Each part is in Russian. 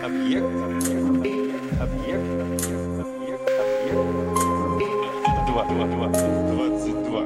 Объект. Объект. Объект. Объект. Объект. Два. Два. Два. Двадцать два.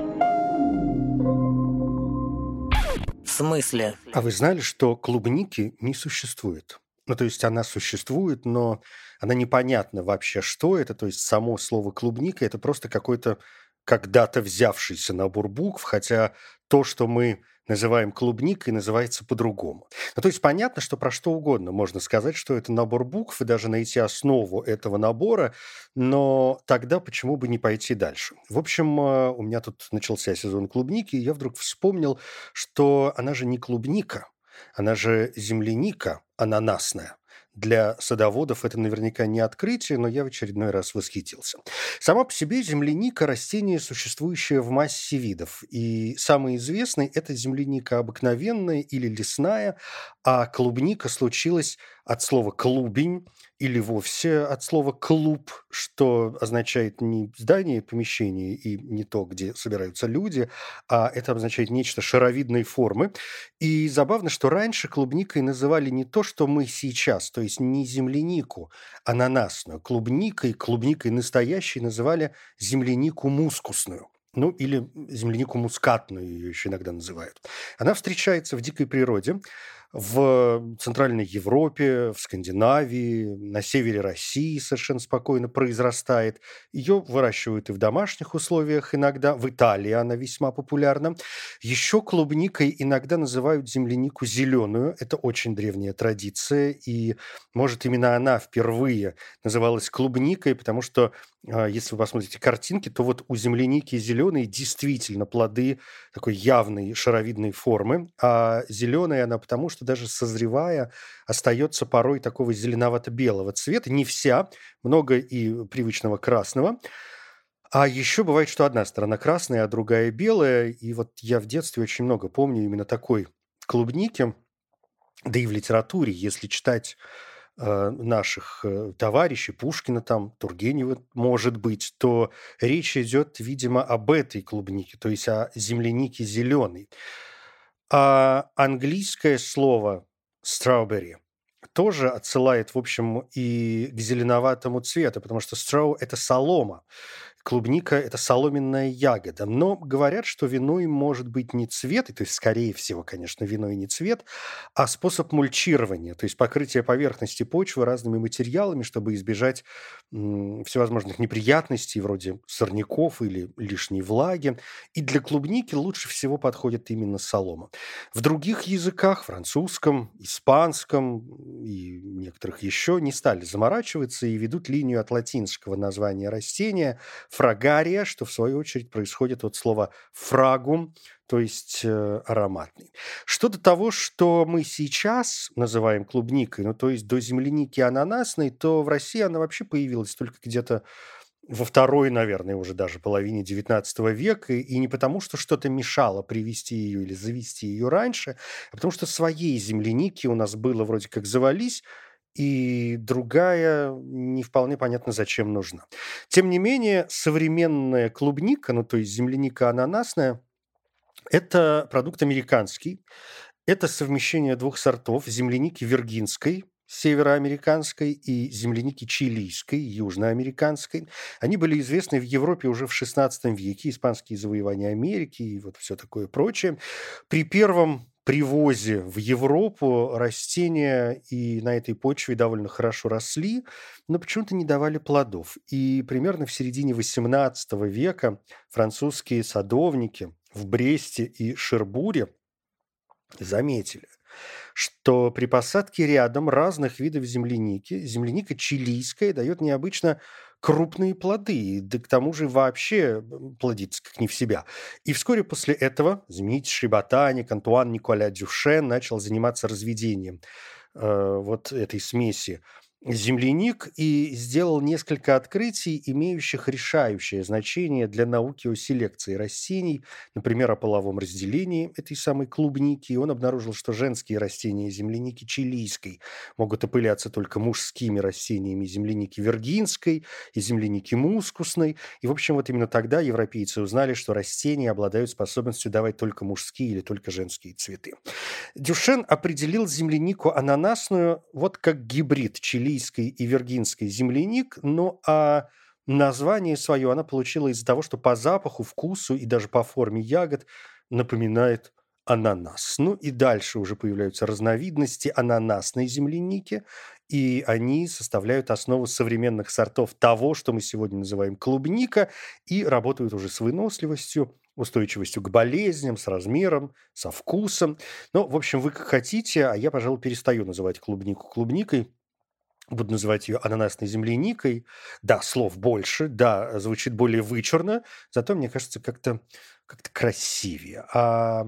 В смысле? А вы знали, что клубники не существует? Ну, то есть она существует, но она непонятна вообще, что это. То есть само слово клубника – это просто какой-то когда-то взявшийся набор букв, хотя то, что мы называем клубникой, называется по-другому. Ну, то есть понятно, что про что угодно можно сказать, что это набор букв, и даже найти основу этого набора, но тогда почему бы не пойти дальше? В общем, э, у меня тут начался сезон клубники, и я вдруг вспомнил, что она же не клубника, она же земляника ананасная. Для садоводов это наверняка не открытие, но я в очередной раз восхитился. Сама по себе земляника – растение, существующее в массе видов. И самый известный – это земляника обыкновенная или лесная, а клубника случилась от слова «клубень» или вовсе от слова «клуб», что означает не здание, помещение и не то, где собираются люди, а это означает нечто шаровидной формы. И забавно, что раньше клубникой называли не то, что мы сейчас, то есть не землянику, ананасную. Клубникой, клубникой настоящей называли землянику мускусную ну или землянику мускатную ее еще иногда называют. Она встречается в дикой природе, в Центральной Европе, в Скандинавии, на севере России совершенно спокойно произрастает. Ее выращивают и в домашних условиях иногда. В Италии она весьма популярна. Еще клубникой иногда называют землянику зеленую. Это очень древняя традиция. И, может, именно она впервые называлась клубникой, потому что а, если вы посмотрите картинки, то вот у земляники зеленые действительно плоды такой явной шаровидной формы, а зеленая она потому, что даже созревая остается порой такого зеленовато-белого цвета. Не вся, много и привычного красного. А еще бывает, что одна сторона красная, а другая белая. И вот я в детстве очень много помню именно такой клубники. Да и в литературе, если читать Э, наших э, товарищей, Пушкина там, Тургенева, может быть, то речь идет, видимо, об этой клубнике, то есть о землянике зеленой. А английское слово strawberry тоже отсылает, в общем, и к зеленоватому цвету, потому что straw – это солома клубника – это соломенная ягода. Но говорят, что виной может быть не цвет, то есть, скорее всего, конечно, виной не цвет, а способ мульчирования, то есть покрытие поверхности почвы разными материалами, чтобы избежать всевозможных неприятностей, вроде сорняков или лишней влаги. И для клубники лучше всего подходит именно солома. В других языках, французском, испанском и некоторых еще, не стали заморачиваться и ведут линию от латинского названия растения – фрагария, что в свою очередь происходит от слова фрагум, то есть э, ароматный. Что до того, что мы сейчас называем клубникой, ну то есть до земляники ананасной, то в России она вообще появилась только где-то во второй, наверное, уже даже половине XIX века, и не потому, что что-то мешало привести ее или завести ее раньше, а потому что своей земляники у нас было вроде как завались, и другая не вполне понятно, зачем нужна. Тем не менее, современная клубника, ну то есть земляника ананасная, это продукт американский. Это совмещение двух сортов земляники виргинской, североамериканской и земляники чилийской, южноамериканской. Они были известны в Европе уже в XVI веке, испанские завоевания Америки и вот все такое прочее. При первом привозе в Европу растения и на этой почве довольно хорошо росли, но почему-то не давали плодов. И примерно в середине XVIII века французские садовники в Бресте и Шербуре заметили, что при посадке рядом разных видов земляники, земляника чилийская дает необычно крупные плоды, да к тому же вообще плодится как не в себя. И вскоре после этого знаменитейший ботаник Антуан Николя Дюшен начал заниматься разведением э, вот этой смеси земляник и сделал несколько открытий, имеющих решающее значение для науки о селекции растений, например, о половом разделении этой самой клубники. И он обнаружил, что женские растения земляники чилийской могут опыляться только мужскими растениями земляники виргинской и земляники мускусной. И, в общем, вот именно тогда европейцы узнали, что растения обладают способностью давать только мужские или только женские цветы. Дюшен определил землянику ананасную вот как гибрид чили английской и виргинской земляник, ну а название свое она получила из-за того, что по запаху, вкусу и даже по форме ягод напоминает ананас. Ну и дальше уже появляются разновидности ананасной земляники, и они составляют основу современных сортов того, что мы сегодня называем клубника, и работают уже с выносливостью, устойчивостью к болезням, с размером, со вкусом. Ну, в общем, вы как хотите, а я, пожалуй, перестаю называть клубнику клубникой, буду называть ее ананасной земляникой. Да, слов больше, да, звучит более вычурно, зато, мне кажется, как-то как красивее. А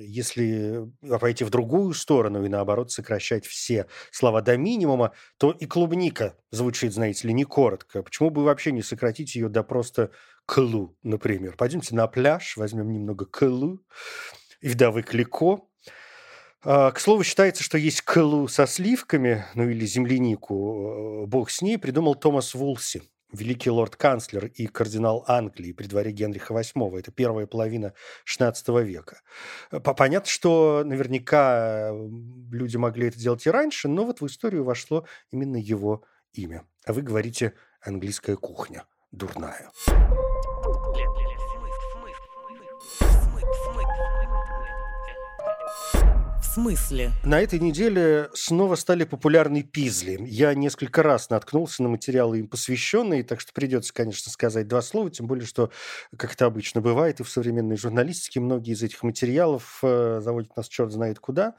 если пойти в другую сторону и, наоборот, сокращать все слова до минимума, то и клубника звучит, знаете ли, не коротко. Почему бы вообще не сократить ее до просто клу, например? Пойдемте на пляж, возьмем немного клу и вдовы клико, к слову, считается, что есть колу со сливками, ну или землянику, э, бог с ней, придумал Томас Вулси, великий лорд-канцлер и кардинал Англии при дворе Генриха VIII. Это первая половина XVI века. Понятно, что наверняка люди могли это делать и раньше, но вот в историю вошло именно его имя. А вы говорите «английская кухня» дурная смысле? На этой неделе снова стали популярны пизли. Я несколько раз наткнулся на материалы им посвященные, так что придется, конечно, сказать два слова, тем более, что, как это обычно бывает, и в современной журналистике многие из этих материалов э, заводят нас черт знает куда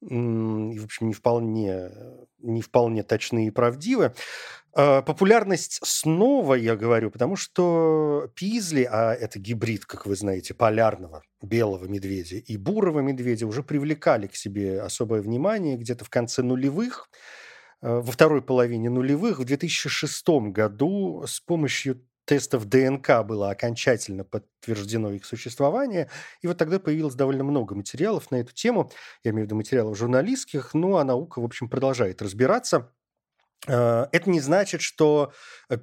и, в общем, не вполне, не вполне точны и правдивы. А, популярность снова, я говорю, потому что пизли, а это гибрид, как вы знаете, полярного белого медведя и бурого медведя, уже привлекали к себе особое внимание где-то в конце нулевых, а, во второй половине нулевых, в 2006 году с помощью тестов ДНК было окончательно подтверждено их существование. И вот тогда появилось довольно много материалов на эту тему. Я имею в виду материалов журналистских, ну а наука, в общем, продолжает разбираться. Э, это не значит, что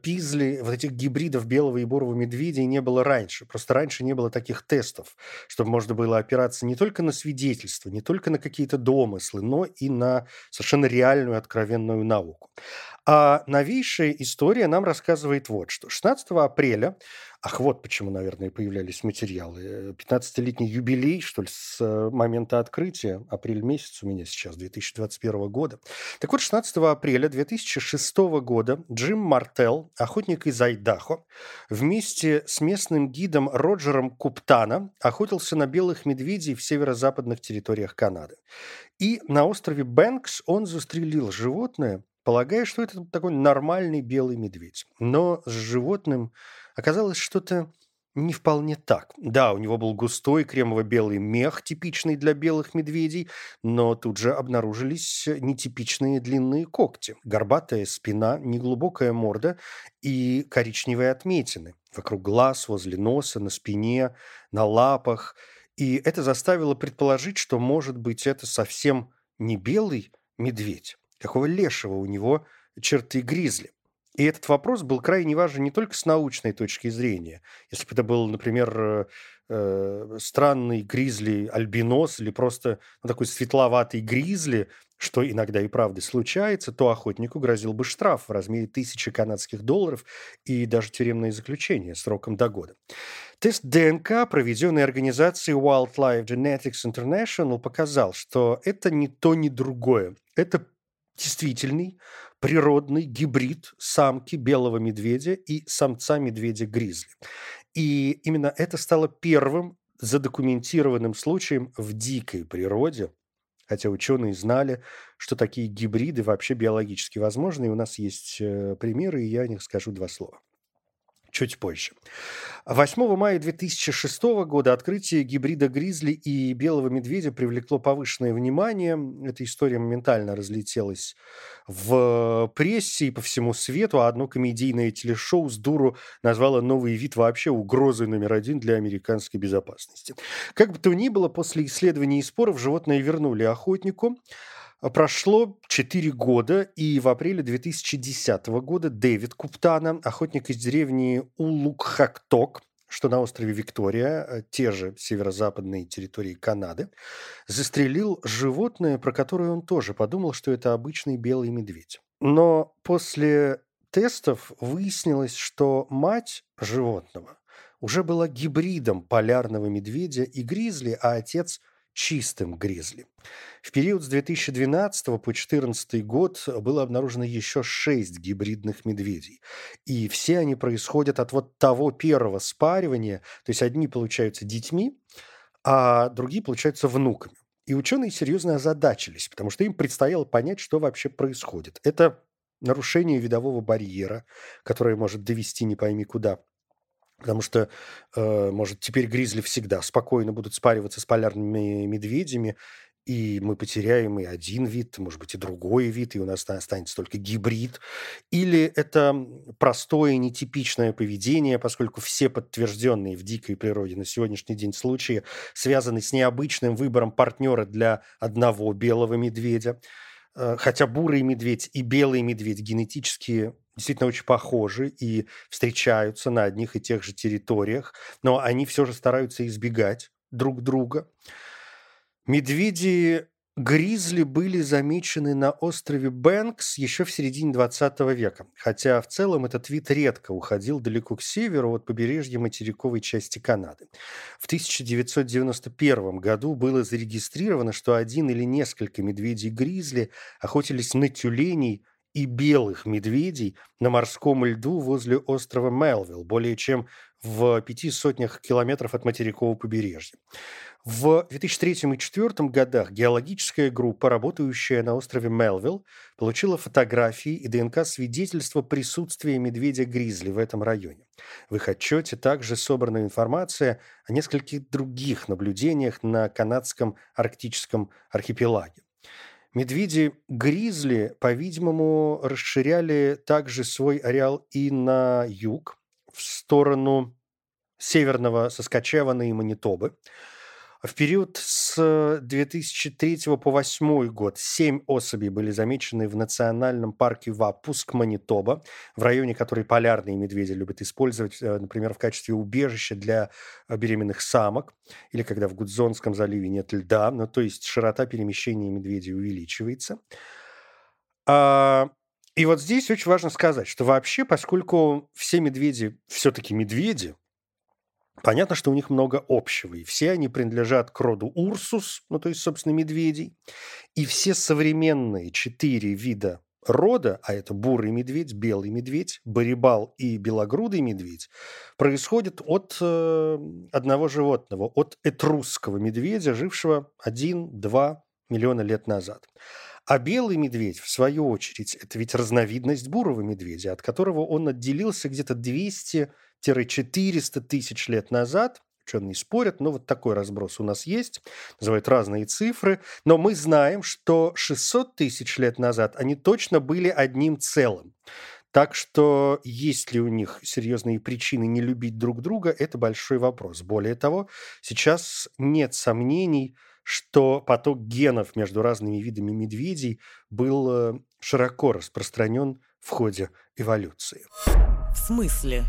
пизли, вот этих гибридов белого и бурого медведя не было раньше. Просто раньше не было таких тестов, чтобы можно было опираться не только на свидетельства, не только на какие-то домыслы, но и на совершенно реальную откровенную науку. А новейшая история нам рассказывает вот что. 16 апреля Ах, вот почему, наверное, появлялись материалы. 15-летний юбилей, что ли, с э, момента открытия, апрель месяц у меня сейчас, 2021 года. Так вот, 16 апреля 2006 года Джим Мартел, охотник из Айдахо, вместе с местным гидом Роджером Куптана охотился на белых медведей в северо-западных территориях Канады. И на острове Бэнкс он застрелил животное, полагая, что это такой нормальный белый медведь. Но с животным оказалось что-то не вполне так. Да, у него был густой кремово-белый мех, типичный для белых медведей, но тут же обнаружились нетипичные длинные когти, горбатая спина, неглубокая морда и коричневые отметины вокруг глаз, возле носа, на спине, на лапах. И это заставило предположить, что, может быть, это совсем не белый медведь. Какого лешего у него черты гризли? И этот вопрос был крайне важен не только с научной точки зрения. Если бы это был, например, э, э, странный гризли альбинос или просто ну, такой светловатый гризли, что иногда и правда случается, то охотнику грозил бы штраф в размере тысячи канадских долларов и даже тюремное заключение сроком до года. Тест ДНК, проведенный организацией Wildlife Genetics International, показал, что это не то, ни другое. Это действительный природный гибрид самки белого медведя и самца медведя-гризли. И именно это стало первым задокументированным случаем в дикой природе, хотя ученые знали, что такие гибриды вообще биологически возможны, и у нас есть э, примеры, и я о них скажу два слова. Чуть позже. 8 мая 2006 года открытие гибрида гризли и белого медведя привлекло повышенное внимание. Эта история моментально разлетелась в прессе и по всему свету, а одно комедийное телешоу с дуру назвало новый вид вообще угрозой номер один для американской безопасности. Как бы то ни было, после исследований и споров животное вернули охотнику. Прошло 4 года, и в апреле 2010 года Дэвид Куптана, охотник из деревни Улукхакток, что на острове Виктория, э, те же северо-западные территории Канады, застрелил животное, про которое он тоже подумал, что это обычный белый медведь. Но после тестов выяснилось, что мать животного уже была гибридом полярного медведя и гризли, а отец чистым гризли. В период с 2012 по 2014 год было обнаружено еще шесть гибридных медведей. И все они происходят от вот того первого спаривания, то есть одни получаются детьми, а другие получаются внуками. И ученые серьезно озадачились, потому что им предстояло понять, что вообще происходит. Это нарушение видового барьера, которое может довести не пойми куда – Потому что, э, может, теперь гризли всегда спокойно будут спариваться с полярными медведями, и мы потеряем и один вид, может быть, и другой вид, и у нас останется только гибрид. Или это простое, нетипичное поведение, поскольку все подтвержденные в дикой природе на сегодняшний день случаи связаны с необычным выбором партнера для одного белого медведя. Э, хотя бурый медведь и белый медведь генетически действительно очень похожи и встречаются на одних и тех же территориях, но они все же стараются избегать друг друга. Медведи Гризли были замечены на острове Бэнкс еще в середине 20 века, хотя в целом этот вид редко уходил далеко к северу от побережья материковой части Канады. В 1991 году было зарегистрировано, что один или несколько медведей-гризли охотились на тюленей и белых медведей на морском льду возле острова Мелвилл, более чем в пяти сотнях километров от материкового побережья. В 2003 и 2004 годах геологическая группа, работающая на острове Мелвилл, получила фотографии и ДНК-свидетельства присутствия медведя-гризли в этом районе. В их отчете также собрана информация о нескольких других наблюдениях на канадском арктическом архипелаге. Медведи-гризли, по-видимому, расширяли также свой ареал и на юг, в сторону северного Соскочевана и Манитобы. В период с 2003 по 2008 год семь особей были замечены в национальном парке Вапуск, Манитоба, в районе, который полярные медведи любят использовать, э, например, в качестве убежища для э, беременных самок, или когда в Гудзонском заливе нет льда, ну, то есть широта перемещения медведей увеличивается. А, и вот здесь очень важно сказать, что вообще, поскольку все медведи все-таки медведи, Понятно, что у них много общего, и все они принадлежат к роду Урсус, ну то есть, собственно, медведей. И все современные четыре вида рода, а это бурый медведь, белый медведь, барибал и белогрудый медведь, происходят от э, одного животного, от этрусского медведя, жившего 1-2 миллиона лет назад. А белый медведь, в свою очередь, это ведь разновидность бурого медведя, от которого он отделился где-то 200 400 тысяч лет назад. Ученые спорят, но вот такой разброс у нас есть, называют разные цифры. Но мы знаем, что 600 тысяч лет назад они точно были одним целым. Так что есть ли у них серьезные причины не любить друг друга, это большой вопрос. Более того, сейчас нет сомнений, что поток генов между разными видами медведей был э, широко распространен в ходе эволюции. В смысле?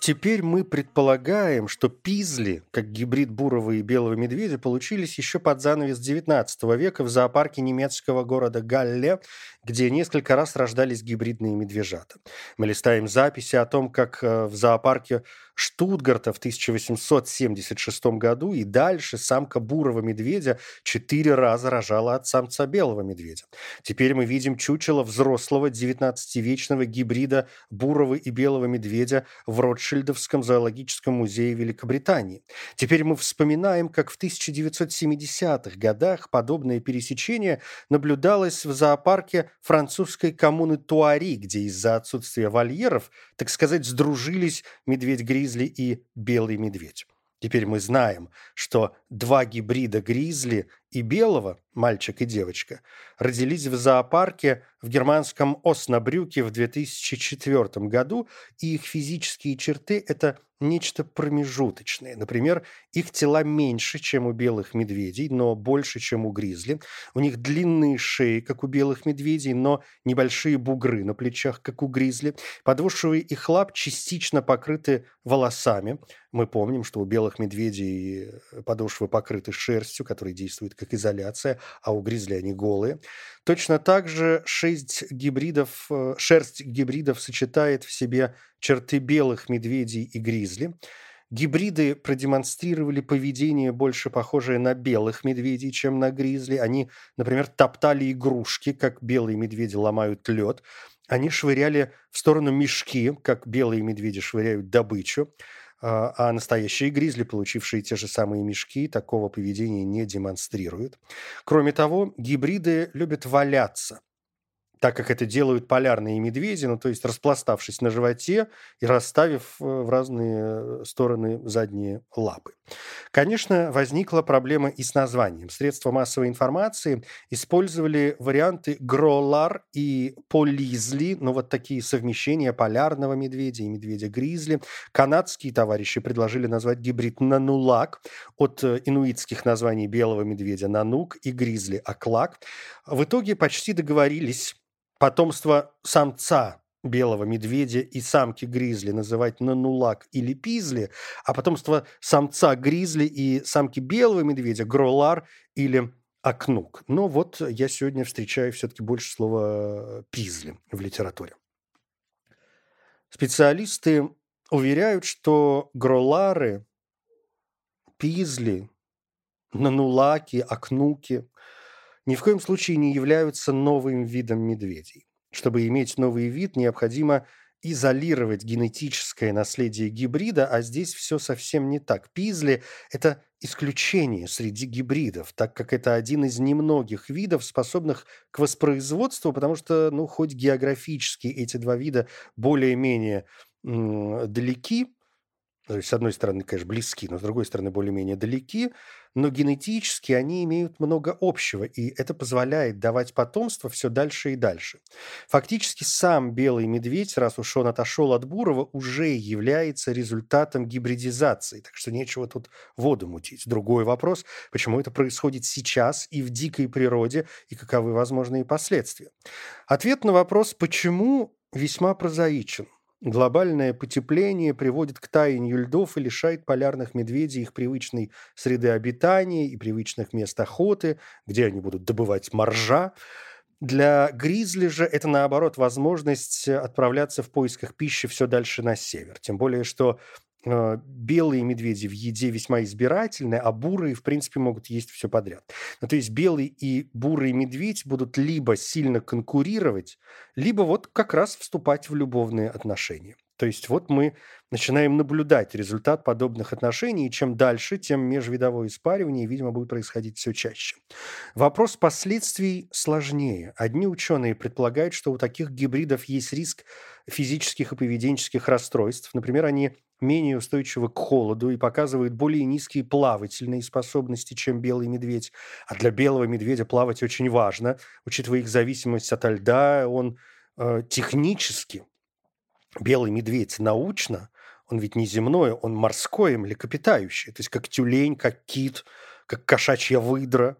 Теперь мы предполагаем, что пизли, как гибрид бурого и белого медведя, получились еще под занавес XIX века в зоопарке немецкого города Галле, где несколько раз рождались гибридные медвежата. Мы листаем записи о том, как э, в зоопарке Штутгарта в 1876 году и дальше самка бурого медведя четыре раза рожала от самца белого медведя. Теперь мы видим чучело взрослого 19-вечного гибрида бурого и белого медведя в Ротшильде Ротшильдовском зоологическом музее Великобритании. Теперь мы вспоминаем, как в 1970-х годах подобное пересечение наблюдалось в зоопарке французской коммуны Туари, где из-за отсутствия вольеров, так сказать, сдружились медведь-гризли и белый медведь. Теперь мы знаем, что два гибрида гризли и белого, мальчик и девочка, родились в зоопарке в германском Оснабрюке в 2004 году, и их физические черты – это нечто промежуточное. Например, их тела меньше, чем у белых медведей, но больше, чем у гризли. У них длинные шеи, как у белых медведей, но небольшие бугры на плечах, как у гризли. Подошвы их лап частично покрыты волосами. Мы помним, что у белых медведей подошвы покрыты шерстью, которая действует как изоляция, а у гризли они голые. Точно так же шесть гибридов, э, шерсть гибридов сочетает в себе черты белых медведей и гризли. Гибриды продемонстрировали поведение больше похожее на белых медведей, чем на гризли. Они, например, топтали игрушки, как белые медведи ломают лед. Они швыряли в сторону мешки, как белые медведи швыряют добычу. А, а настоящие гризли, получившие те же самые мешки, такого поведения не демонстрируют. Кроме того, гибриды любят валяться так как это делают полярные медведи, ну, то есть распластавшись на животе и расставив э, в разные стороны задние лапы. Конечно, возникла проблема и с названием. Средства массовой информации использовали варианты гролар и полизли, ну, вот такие совмещения полярного медведя и медведя-гризли. Канадские товарищи предложили назвать гибрид нанулак от э, инуитских названий белого медведя нанук и гризли аклак. В итоге почти договорились Потомство самца белого медведя и самки гризли называть нанулак или пизли, а потомство самца гризли и самки белого медведя гролар или акнук. Но вот я сегодня встречаю все-таки больше слова пизли в литературе. Специалисты уверяют, что гролары, пизли, нанулаки, акнуки ни в коем случае не являются новым видом медведей. Чтобы иметь новый вид, необходимо изолировать генетическое наследие гибрида, а здесь все совсем не так. Пизли – это исключение среди гибридов, так как это один из немногих видов, способных к воспроизводству, потому что, ну, хоть географически эти два вида более-менее далеки, то есть, с одной стороны, конечно, близки, но с другой стороны, более-менее далеки, но генетически они имеют много общего, и это позволяет давать потомство все дальше и дальше. Фактически сам белый медведь, раз уж он отошел от Бурова, уже является результатом гибридизации, так что нечего тут воду мутить. Другой вопрос, почему это происходит сейчас и в дикой природе, и каковы возможные последствия. Ответ на вопрос «почему» весьма прозаичен – Глобальное потепление приводит к таянию льдов и лишает полярных медведей их привычной среды обитания и привычных мест охоты, где они будут добывать моржа. Для гризли же это, наоборот, возможность отправляться в поисках пищи все дальше на север. Тем более, что белые медведи в еде весьма избирательны, а бурые, в принципе, могут есть все подряд. Ну, то есть белый и бурый медведь будут либо сильно конкурировать, либо вот как раз вступать в любовные отношения. То есть вот мы начинаем наблюдать результат подобных отношений, и чем дальше, тем межвидовое испаривание, видимо, будет происходить все чаще. Вопрос последствий сложнее. Одни ученые предполагают, что у таких гибридов есть риск физических и поведенческих расстройств. Например, они менее устойчивы к холоду и показывают более низкие плавательные способности, чем белый медведь. А для белого медведя плавать очень важно, учитывая их зависимость от льда, он э, технически белый медведь научно, он ведь не земной, он морское млекопитающее, то есть как тюлень, как кит, как кошачья выдра,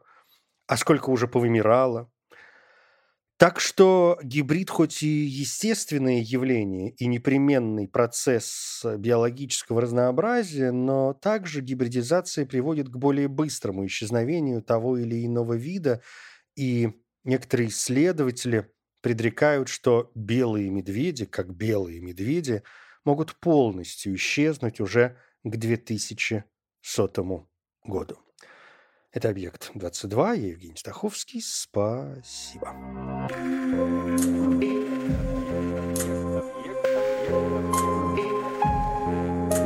а сколько уже повымирало. Так что гибрид хоть и естественное явление и непременный процесс биологического разнообразия, но также гибридизация приводит к более быстрому исчезновению того или иного вида, и некоторые исследователи – предрекают, что белые медведи, как белые медведи, могут полностью исчезнуть уже к 2100 году. Это «Объект 22». Я Евгений Стаховский. Спасибо.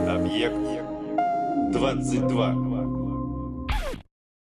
Объект 22.